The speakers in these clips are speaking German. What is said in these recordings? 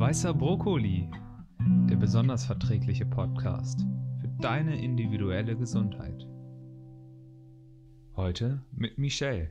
Weißer Brokkoli, der besonders verträgliche Podcast für deine individuelle Gesundheit. Heute mit Michelle.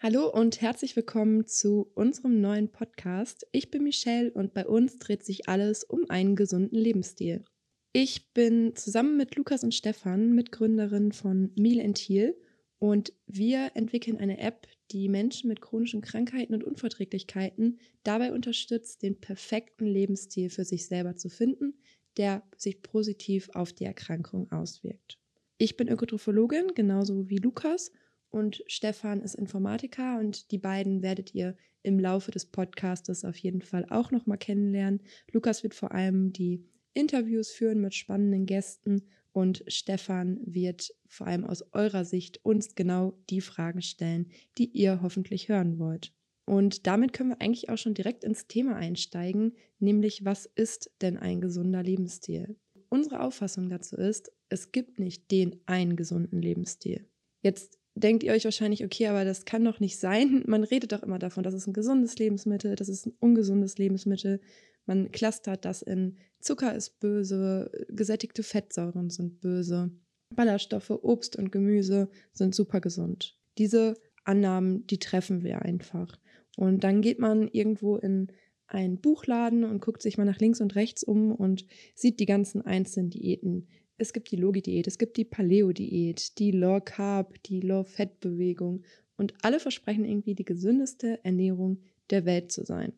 Hallo und herzlich willkommen zu unserem neuen Podcast. Ich bin Michelle und bei uns dreht sich alles um einen gesunden Lebensstil. Ich bin zusammen mit Lukas und Stefan Mitgründerin von Meal and Heal und wir entwickeln eine App, die Menschen mit chronischen Krankheiten und Unverträglichkeiten dabei unterstützt, den perfekten Lebensstil für sich selber zu finden, der sich positiv auf die Erkrankung auswirkt. Ich bin Ökotrophologin, genauso wie Lukas, und Stefan ist Informatiker und die beiden werdet ihr im Laufe des Podcastes auf jeden Fall auch nochmal kennenlernen. Lukas wird vor allem die Interviews führen mit spannenden Gästen und Stefan wird vor allem aus eurer Sicht uns genau die Fragen stellen, die ihr hoffentlich hören wollt. Und damit können wir eigentlich auch schon direkt ins Thema einsteigen, nämlich was ist denn ein gesunder Lebensstil? Unsere Auffassung dazu ist, es gibt nicht den einen gesunden Lebensstil. Jetzt denkt ihr euch wahrscheinlich, okay, aber das kann doch nicht sein. Man redet doch immer davon, das ist ein gesundes Lebensmittel, das ist ein ungesundes Lebensmittel. Man clustert das in Zucker ist böse, gesättigte Fettsäuren sind böse, Ballaststoffe, Obst und Gemüse sind super gesund. Diese Annahmen, die treffen wir einfach. Und dann geht man irgendwo in einen Buchladen und guckt sich mal nach links und rechts um und sieht die ganzen einzelnen Diäten. Es gibt die Logi-Diät, es gibt die Paleo-Diät, die Low-Carb, die Low-Fett-Bewegung und alle versprechen irgendwie die gesündeste Ernährung der Welt zu sein.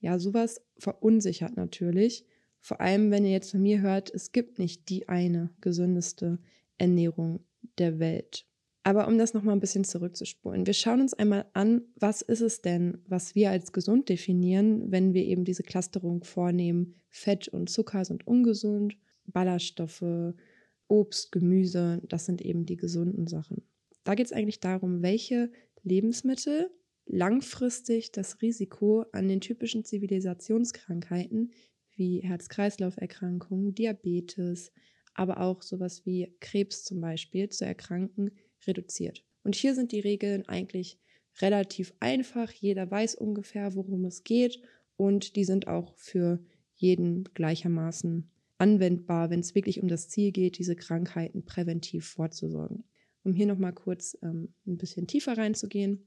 Ja, sowas verunsichert natürlich. Vor allem, wenn ihr jetzt von mir hört, es gibt nicht die eine gesündeste Ernährung der Welt. Aber um das nochmal ein bisschen zurückzuspulen, wir schauen uns einmal an, was ist es denn, was wir als gesund definieren, wenn wir eben diese Clusterung vornehmen. Fett und Zucker sind ungesund, Ballaststoffe, Obst, Gemüse, das sind eben die gesunden Sachen. Da geht es eigentlich darum, welche Lebensmittel langfristig das Risiko an den typischen Zivilisationskrankheiten wie Herz-Kreislauf-Erkrankungen, Diabetes, aber auch sowas wie Krebs zum Beispiel zu erkranken, reduziert. Und hier sind die Regeln eigentlich relativ einfach. Jeder weiß ungefähr, worum es geht und die sind auch für jeden gleichermaßen anwendbar, wenn es wirklich um das Ziel geht, diese Krankheiten präventiv vorzusorgen um hier nochmal kurz ähm, ein bisschen tiefer reinzugehen,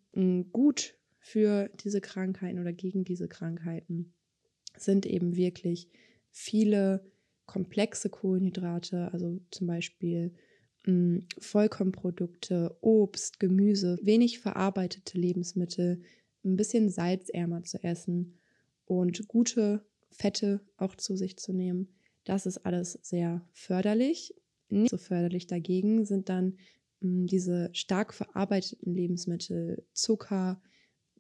gut für diese Krankheiten oder gegen diese Krankheiten sind eben wirklich viele komplexe Kohlenhydrate, also zum Beispiel mh, Vollkornprodukte, Obst, Gemüse, wenig verarbeitete Lebensmittel, ein bisschen salzärmer zu essen und gute Fette auch zu sich zu nehmen. Das ist alles sehr förderlich. Nicht so förderlich dagegen sind dann diese stark verarbeiteten Lebensmittel, Zucker,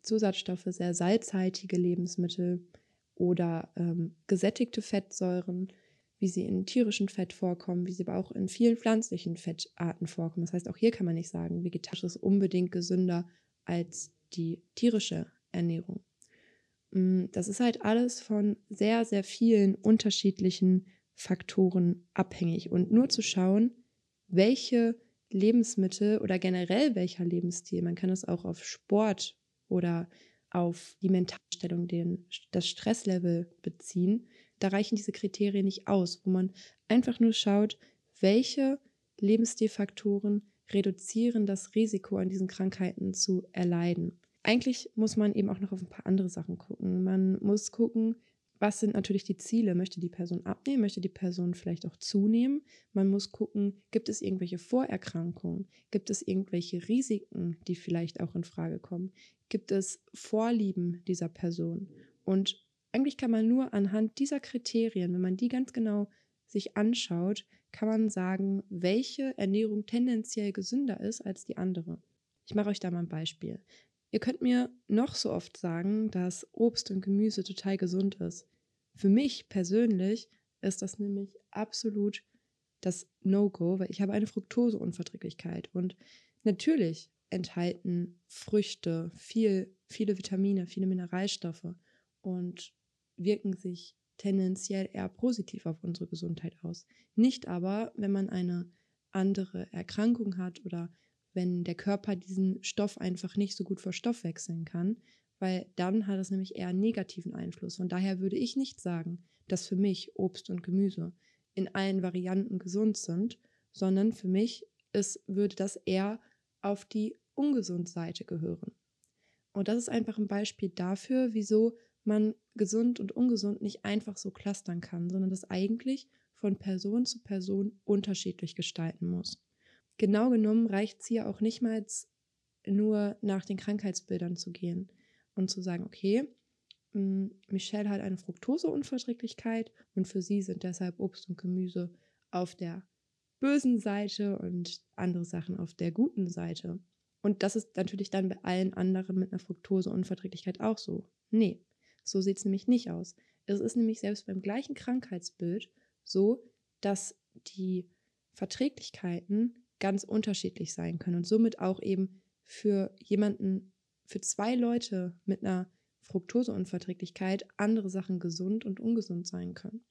Zusatzstoffe, sehr salzhaltige Lebensmittel oder ähm, gesättigte Fettsäuren, wie sie in tierischem Fett vorkommen, wie sie aber auch in vielen pflanzlichen Fettarten vorkommen. Das heißt, auch hier kann man nicht sagen, vegetarisch ist unbedingt gesünder als die tierische Ernährung. Das ist halt alles von sehr, sehr vielen unterschiedlichen Faktoren abhängig. Und nur zu schauen, welche Lebensmittel oder generell welcher Lebensstil, man kann es auch auf Sport oder auf die Mentalstellung, den, das Stresslevel beziehen, da reichen diese Kriterien nicht aus, wo man einfach nur schaut, welche Lebensstilfaktoren reduzieren das Risiko, an diesen Krankheiten zu erleiden. Eigentlich muss man eben auch noch auf ein paar andere Sachen gucken. Man muss gucken, was sind natürlich die Ziele? Möchte die Person abnehmen? Möchte die Person vielleicht auch zunehmen? Man muss gucken, gibt es irgendwelche Vorerkrankungen? Gibt es irgendwelche Risiken, die vielleicht auch in Frage kommen? Gibt es Vorlieben dieser Person? Und eigentlich kann man nur anhand dieser Kriterien, wenn man die ganz genau sich anschaut, kann man sagen, welche Ernährung tendenziell gesünder ist als die andere. Ich mache euch da mal ein Beispiel. Ihr könnt mir noch so oft sagen, dass Obst und Gemüse total gesund ist. Für mich persönlich ist das nämlich absolut das No-Go, weil ich habe eine Fructoseunverträglichkeit und natürlich enthalten Früchte viel, viele Vitamine, viele Mineralstoffe und wirken sich tendenziell eher positiv auf unsere Gesundheit aus. Nicht aber, wenn man eine andere Erkrankung hat oder wenn der Körper diesen Stoff einfach nicht so gut verstoffwechseln kann, weil dann hat es nämlich eher einen negativen Einfluss. Von daher würde ich nicht sagen, dass für mich Obst und Gemüse in allen Varianten gesund sind, sondern für mich ist, würde das eher auf die ungesund Seite gehören. Und das ist einfach ein Beispiel dafür, wieso man gesund und ungesund nicht einfach so clustern kann, sondern das eigentlich von Person zu Person unterschiedlich gestalten muss. Genau genommen reicht es hier auch nicht mal nur nach den Krankheitsbildern zu gehen und zu sagen, okay, mm, Michelle hat eine Fructoseunverträglichkeit und für sie sind deshalb Obst und Gemüse auf der bösen Seite und andere Sachen auf der guten Seite. Und das ist natürlich dann bei allen anderen mit einer Fructoseunverträglichkeit auch so. Nee, so sieht es nämlich nicht aus. Es ist nämlich selbst beim gleichen Krankheitsbild so, dass die Verträglichkeiten ganz unterschiedlich sein können und somit auch eben für jemanden, für zwei Leute mit einer Fructoseunverträglichkeit andere Sachen gesund und ungesund sein können.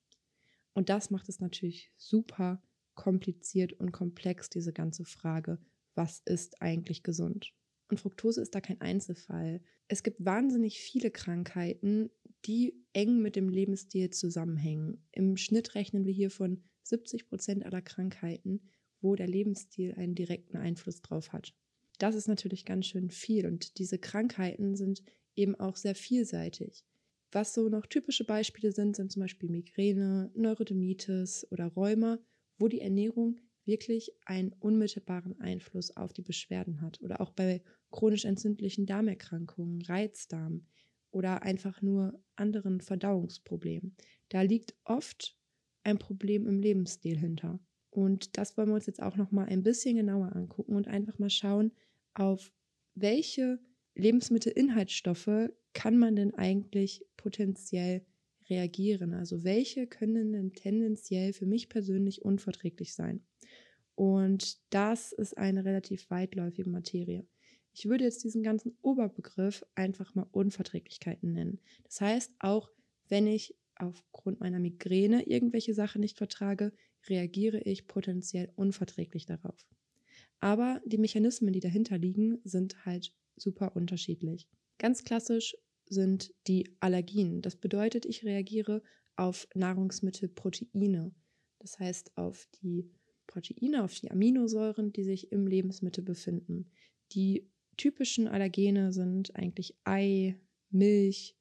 Und das macht es natürlich super kompliziert und komplex, diese ganze Frage, was ist eigentlich gesund? Und Fructose ist da kein Einzelfall. Es gibt wahnsinnig viele Krankheiten, die eng mit dem Lebensstil zusammenhängen. Im Schnitt rechnen wir hier von 70 Prozent aller Krankheiten, wo der Lebensstil einen direkten Einfluss drauf hat. Das ist natürlich ganz schön viel und diese Krankheiten sind eben auch sehr vielseitig. Was so noch typische Beispiele sind, sind zum Beispiel Migräne, Neurodermitis oder Rheuma, wo die Ernährung wirklich einen unmittelbaren Einfluss auf die Beschwerden hat. Oder auch bei chronisch entzündlichen Darmerkrankungen, Reizdarm oder einfach nur anderen Verdauungsproblemen. Da liegt oft ein Problem im Lebensstil hinter. Und das wollen wir uns jetzt auch noch mal ein bisschen genauer angucken und einfach mal schauen, auf welche Lebensmittelinhaltsstoffe kann man denn eigentlich potenziell reagieren? Also welche können denn tendenziell für mich persönlich unverträglich sein? Und das ist eine relativ weitläufige Materie. Ich würde jetzt diesen ganzen Oberbegriff einfach mal Unverträglichkeiten nennen. Das heißt, auch wenn ich aufgrund meiner Migräne irgendwelche Sachen nicht vertrage, reagiere ich potenziell unverträglich darauf. Aber die Mechanismen, die dahinter liegen, sind halt super unterschiedlich. Ganz klassisch sind die Allergien. Das bedeutet, ich reagiere auf Nahrungsmittelproteine. Das heißt, auf die Proteine, auf die Aminosäuren, die sich im Lebensmittel befinden. Die typischen Allergene sind eigentlich Ei, Milch,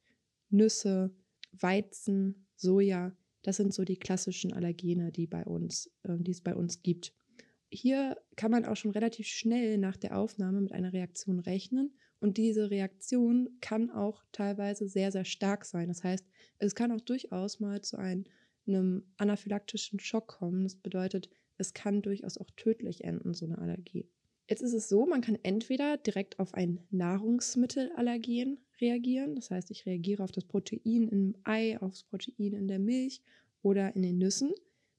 Nüsse, Weizen, Soja. Das sind so die klassischen Allergene, die, bei uns, äh, die es bei uns gibt. Hier kann man auch schon relativ schnell nach der Aufnahme mit einer Reaktion rechnen und diese Reaktion kann auch teilweise sehr, sehr stark sein. Das heißt, es kann auch durchaus mal zu einem, anaphylaktischen Schock kommen. Das bedeutet, es kann durchaus auch tödlich enden, so eine Allergie. Jetzt ist es so, man kann entweder direkt auf ein Nahrungsmittelallergen reagieren. Das heißt, ich reagiere auf das Protein im Ei, auf das Protein in der Milch oder in den Nüssen.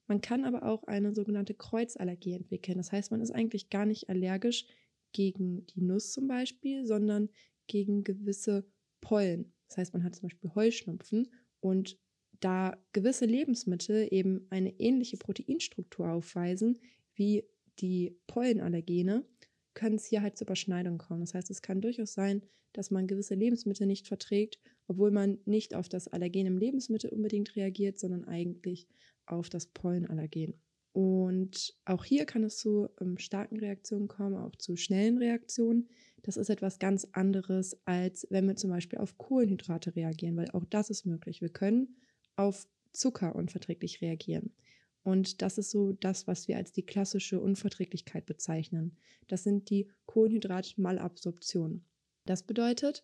Man kann aber auch eine sogenannte Kreuzallergie entwickeln. Das heißt, man ist eigentlich gar nicht allergisch gegen die Nuss zum Beispiel, sondern gegen gewisse Pollen. Das heißt, man hat zum Beispiel Heuschnupfen und da gewisse Lebensmittel eben eine ähnliche Proteinstruktur aufweisen wie die Pollenallergene, können es hier halt zu Überschneidungen kommen. Das heißt, es kann durchaus sein, dass man gewisse Lebensmittel nicht verträgt, obwohl man nicht auf das Allergen im Lebensmittel unbedingt reagiert, sondern eigentlich auf das Pollenallergen. Und auch hier kann es zu ähm, starken Reaktionen kommen, auch zu schnellen Reaktionen. Das ist etwas ganz anderes, als wenn wir zum Beispiel auf Kohlenhydrate reagieren, weil auch das ist möglich. Wir können auf Zucker unverträglich reagieren. Und das ist so das, was wir als die klassische Unverträglichkeit bezeichnen. Das sind die Kohlenhydratmalabsorptionen. Das bedeutet,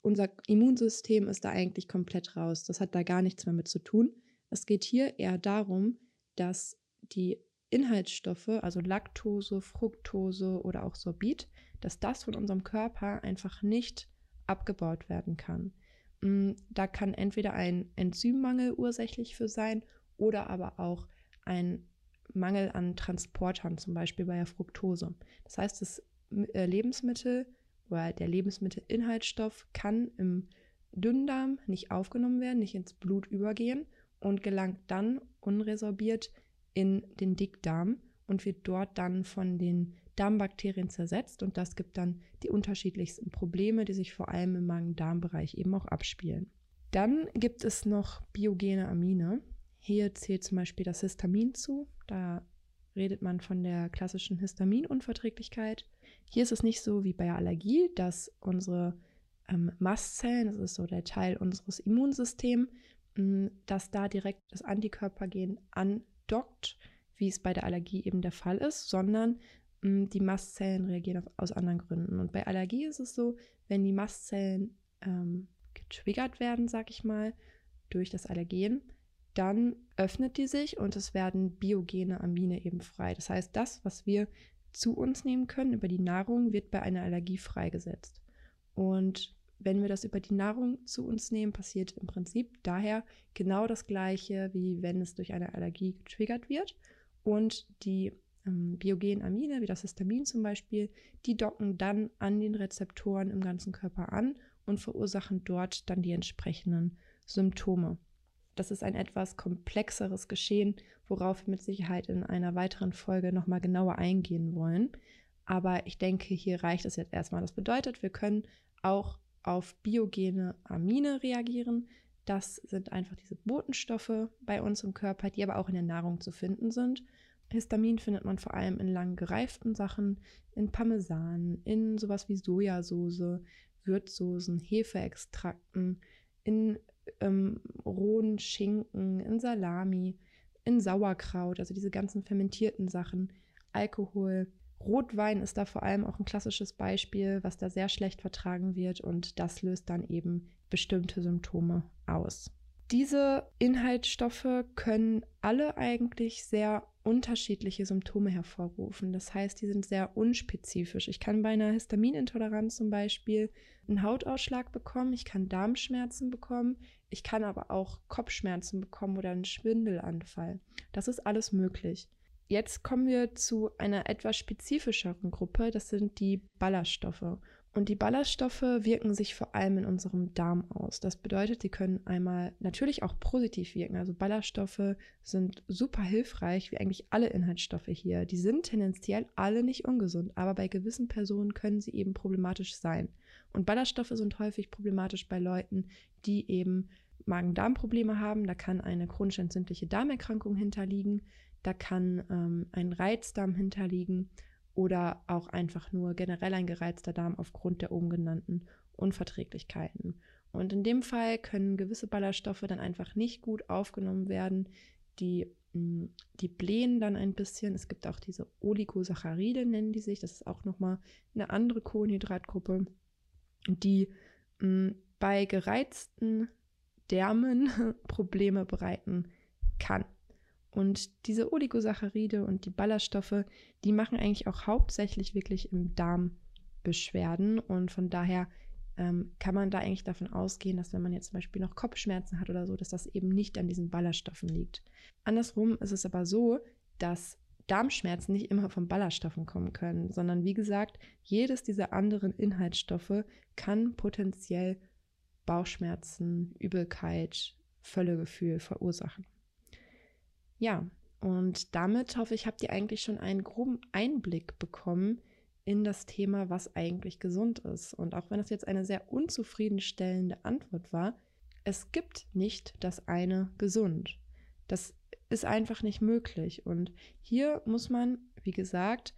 unser Immunsystem ist da eigentlich komplett raus. Das hat da gar nichts mehr mit zu tun. Es geht hier eher darum, dass die Inhaltsstoffe, also Laktose, Fructose oder auch Sorbit, dass das von unserem Körper einfach nicht abgebaut werden kann. Mm, da kann entweder ein Enzymmangel ursächlich für sein oder aber auch ein Mangel an Transportern, zum Beispiel bei der Fructose. Das heißt, das äh, Lebensmittel oder der Lebensmittelinhaltsstoff kann im Dünndarm nicht aufgenommen werden, nicht ins Blut übergehen und gelangt dann unresorbiert in den Dickdarm und wird dort dann von den Darmbakterien zersetzt und das gibt dann die unterschiedlichsten Probleme, die sich vor allem im Magen-Darm-Bereich eben auch abspielen. Dann gibt es noch biogene Amine. Hier zählt zum Beispiel das Histamin zu. Da redet man von der klassischen Histaminunverträglichkeit. Hier ist es nicht so wie bei Allergie, dass unsere ähm, Mastzellen, das ist so der Teil unseres Immunsystems, dass da direkt das Antikörpergen andockt, wie es bei der Allergie eben der Fall ist, sondern die Mastzellen reagieren auf, aus anderen Gründen. Und bei Allergie ist es so, wenn die Mastzellen ähm, getriggert werden, sag ich mal, durch das Allergen, dann öffnet die sich und es werden biogene Amine eben frei. Das heißt, das, was wir zu uns nehmen können über die Nahrung, wird bei einer Allergie freigesetzt. Und wenn wir das über die Nahrung zu uns nehmen, passiert im Prinzip daher genau das Gleiche, wie wenn es durch eine Allergie getriggert wird. Und die ähm, biogenen Amine, wie das Histamin zum Beispiel, die docken dann an den Rezeptoren im ganzen Körper an und verursachen dort dann die entsprechenden Symptome. Das ist ein etwas komplexeres Geschehen, worauf wir mit Sicherheit in einer weiteren Folge nochmal genauer eingehen wollen. Aber ich denke, hier reicht es jetzt erstmal. Das bedeutet, wir können auch auf biogene Amine reagieren. Das sind einfach diese Botenstoffe bei uns im Körper, die aber auch in der Nahrung zu finden sind. Histamin findet man vor allem in lang gereiften Sachen, in Parmesan, in sowas wie Sojasauce, Würzsoßen, Hefeextrakten, in ähm, rohen Schinken, in Salami, in Sauerkraut, also diese ganzen fermentierten Sachen, Alkohol. Rotwein ist da vor allem auch ein klassisches Beispiel, was da sehr schlecht vertragen wird und das löst dann eben bestimmte Symptome aus. Diese Inhaltsstoffe können alle eigentlich sehr unterschiedliche Symptome hervorrufen. Das heißt, die sind sehr unspezifisch. Ich kann bei einer Histaminintoleranz zum Beispiel einen Hautausschlag bekommen, ich kann Darmschmerzen bekommen, ich kann aber auch Kopfschmerzen bekommen oder einen Schwindelanfall. Das ist alles möglich. Jetzt kommen wir zu einer etwas spezifischeren Gruppe, das sind die Ballaststoffe. Und die Ballaststoffe wirken sich vor allem in unserem Darm aus. Das bedeutet, sie können einmal natürlich auch positiv wirken. Also Ballaststoffe sind super hilfreich, wie eigentlich alle Inhaltsstoffe hier. Die sind tendenziell alle nicht ungesund, aber bei gewissen Personen können sie eben problematisch sein. Und Ballaststoffe sind häufig problematisch bei Leuten, die eben Magen-Darm-Probleme haben. Da kann eine chronisch entzündliche Darmerkrankung hinterliegen. Da kann ähm, ein Reizdarm hinterliegen oder auch einfach nur generell ein gereizter Darm aufgrund der oben genannten Unverträglichkeiten. Und in dem Fall können gewisse Ballaststoffe dann einfach nicht gut aufgenommen werden. Die, mm, die blähen dann ein bisschen. Es gibt auch diese Oligosaccharide, nennen die sich. Das ist auch nochmal eine andere Kohlenhydratgruppe, die mh, mm, bei gereizten Därmen Probleme bereiten kann. Und diese Oligosaccharide und die Ballaststoffe, die machen eigentlich auch hauptsächlich wirklich im Darm Beschwerden. Und von daher ähm, kann man da eigentlich davon ausgehen, dass wenn man jetzt zum Beispiel noch Kopfschmerzen hat oder so, dass das eben nicht an diesen Ballaststoffen liegt. Andersrum ist es aber so, dass Darmschmerzen nicht immer von Ballaststoffen kommen können, sondern wie gesagt, jedes dieser anderen Inhaltsstoffe kann potenziell Bauchschmerzen, Übelkeit, Völlegefühl verursachen. Ja, und damit hoffe ich, habt ihr eigentlich schon einen groben Einblick bekommen in das Thema, was eigentlich gesund ist. Und auch wenn das jetzt eine sehr unzufriedenstellende Antwort war, es gibt nicht das eine gesund. Das ist einfach nicht möglich. Und hier muss man, wie gesagt,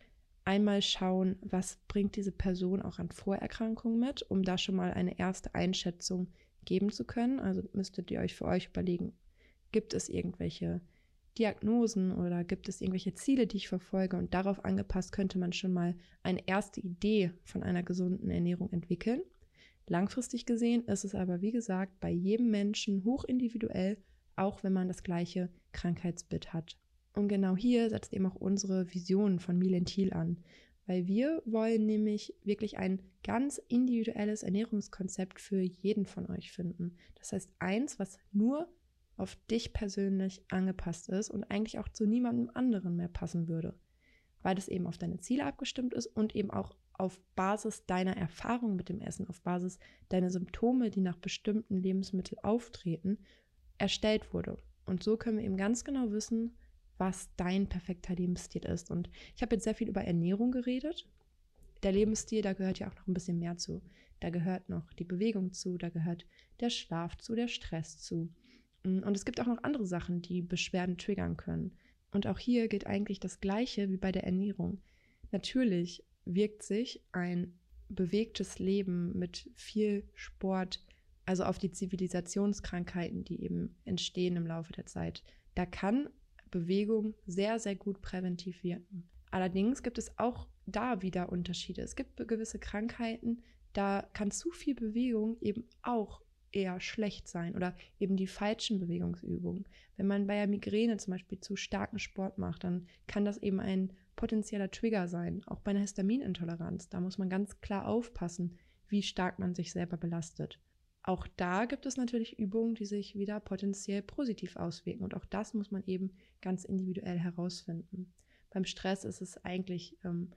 einmal schauen, was bringt diese Person auch an Vorerkrankungen mit, um da schon mal eine erste Einschätzung geben zu können. Also müsstet ihr euch für euch überlegen, gibt es irgendwelche Diagnosen oder gibt es irgendwelche Ziele, die ich verfolge? Und darauf angepasst könnte man schon mal eine erste Idee von einer gesunden Ernährung entwickeln. Langfristig gesehen ist es aber, wie gesagt, bei jedem Menschen hochindividuell, auch wenn man das gleiche Krankheitsbild hat. Und genau hier setzt eben auch unsere Vision von Milentil an, weil wir wollen nämlich wirklich ein ganz individuelles Ernährungskonzept für jeden von euch finden. Das heißt, eins, was nur auf dich persönlich angepasst ist und eigentlich auch zu niemandem anderen mehr passen würde, weil es eben auf deine Ziele abgestimmt ist und eben auch auf Basis deiner Erfahrung mit dem Essen, auf Basis deiner Symptome, die nach bestimmten Lebensmitteln auftreten, erstellt wurde. Und so können wir eben ganz genau wissen, was dein perfekter Lebensstil ist. Und ich habe jetzt sehr viel über Ernährung geredet. Der Lebensstil, da gehört ja auch noch ein bisschen mehr zu. Da gehört noch die Bewegung zu, da gehört der Schlaf zu, der Stress zu. Und es gibt auch noch andere Sachen, die Beschwerden triggern können. Und auch hier gilt eigentlich das Gleiche wie bei der Ernährung. Natürlich wirkt sich ein bewegtes Leben mit viel Sport, also auf die Zivilisationskrankheiten, die eben entstehen im Laufe der Zeit. Da kann Bewegung sehr, sehr gut präventiv wirken. Allerdings gibt es auch da wieder Unterschiede. Es gibt gewisse Krankheiten, da kann zu viel Bewegung eben auch eher schlecht sein oder eben die falschen Bewegungsübungen. Wenn man bei der Migräne zum Beispiel zu starken Sport macht, dann kann das eben ein potenzieller Trigger sein, auch bei einer Histaminintoleranz. Da muss man ganz klar aufpassen, wie stark man sich selber belastet. Auch da gibt es natürlich Übungen, die sich wieder potenziell positiv auswirken. Und auch das muss man eben ganz individuell herausfinden. Beim Stress ist es eigentlich ähm,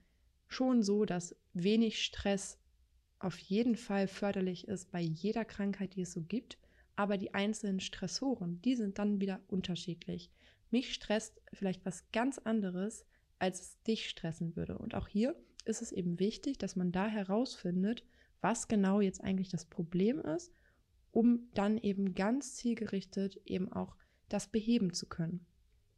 schon so, dass wenig Stress auf jeden Fall förderlich ist bei jeder Krankheit, die es so gibt. Aber die einzelnen Stressoren, die sind dann wieder unterschiedlich. Mich stresst vielleicht was ganz anderes, als es dich stressen würde. Und auch hier ist es eben wichtig, dass man da herausfindet, was genau jetzt eigentlich das Problem ist, um dann eben ganz zielgerichtet eben auch das beheben zu können.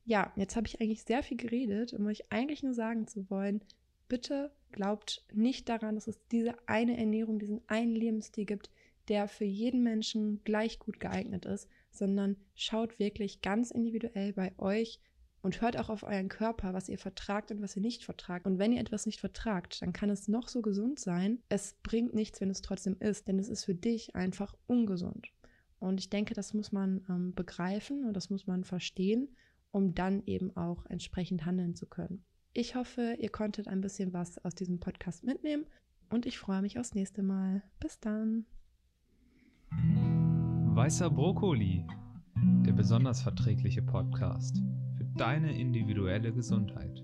Ja, jetzt habe ich eigentlich sehr viel geredet, um euch eigentlich nur sagen zu wollen, bitte glaubt nicht daran, dass es diese eine Ernährung, diesen einen Lebensstil gibt, der für jeden Menschen gleich gut geeignet ist, sondern schaut wirklich ganz individuell bei euch, und hört auch auf euren Körper, was ihr vertragt und was ihr nicht vertragt. Und wenn ihr etwas nicht vertragt, dann kann es noch so gesund sein. Es bringt nichts, wenn es trotzdem ist, denn es ist für dich einfach ungesund. Und ich denke, das muss man ähm, begreifen und das muss man verstehen, um dann eben auch entsprechend handeln zu können. Ich hoffe, ihr konntet ein bisschen was aus diesem Podcast mitnehmen und ich freue mich aufs nächste Mal. Bis dann. Weißer Brokkoli, der besonders verträgliche Podcast deine individuelle Gesundheit.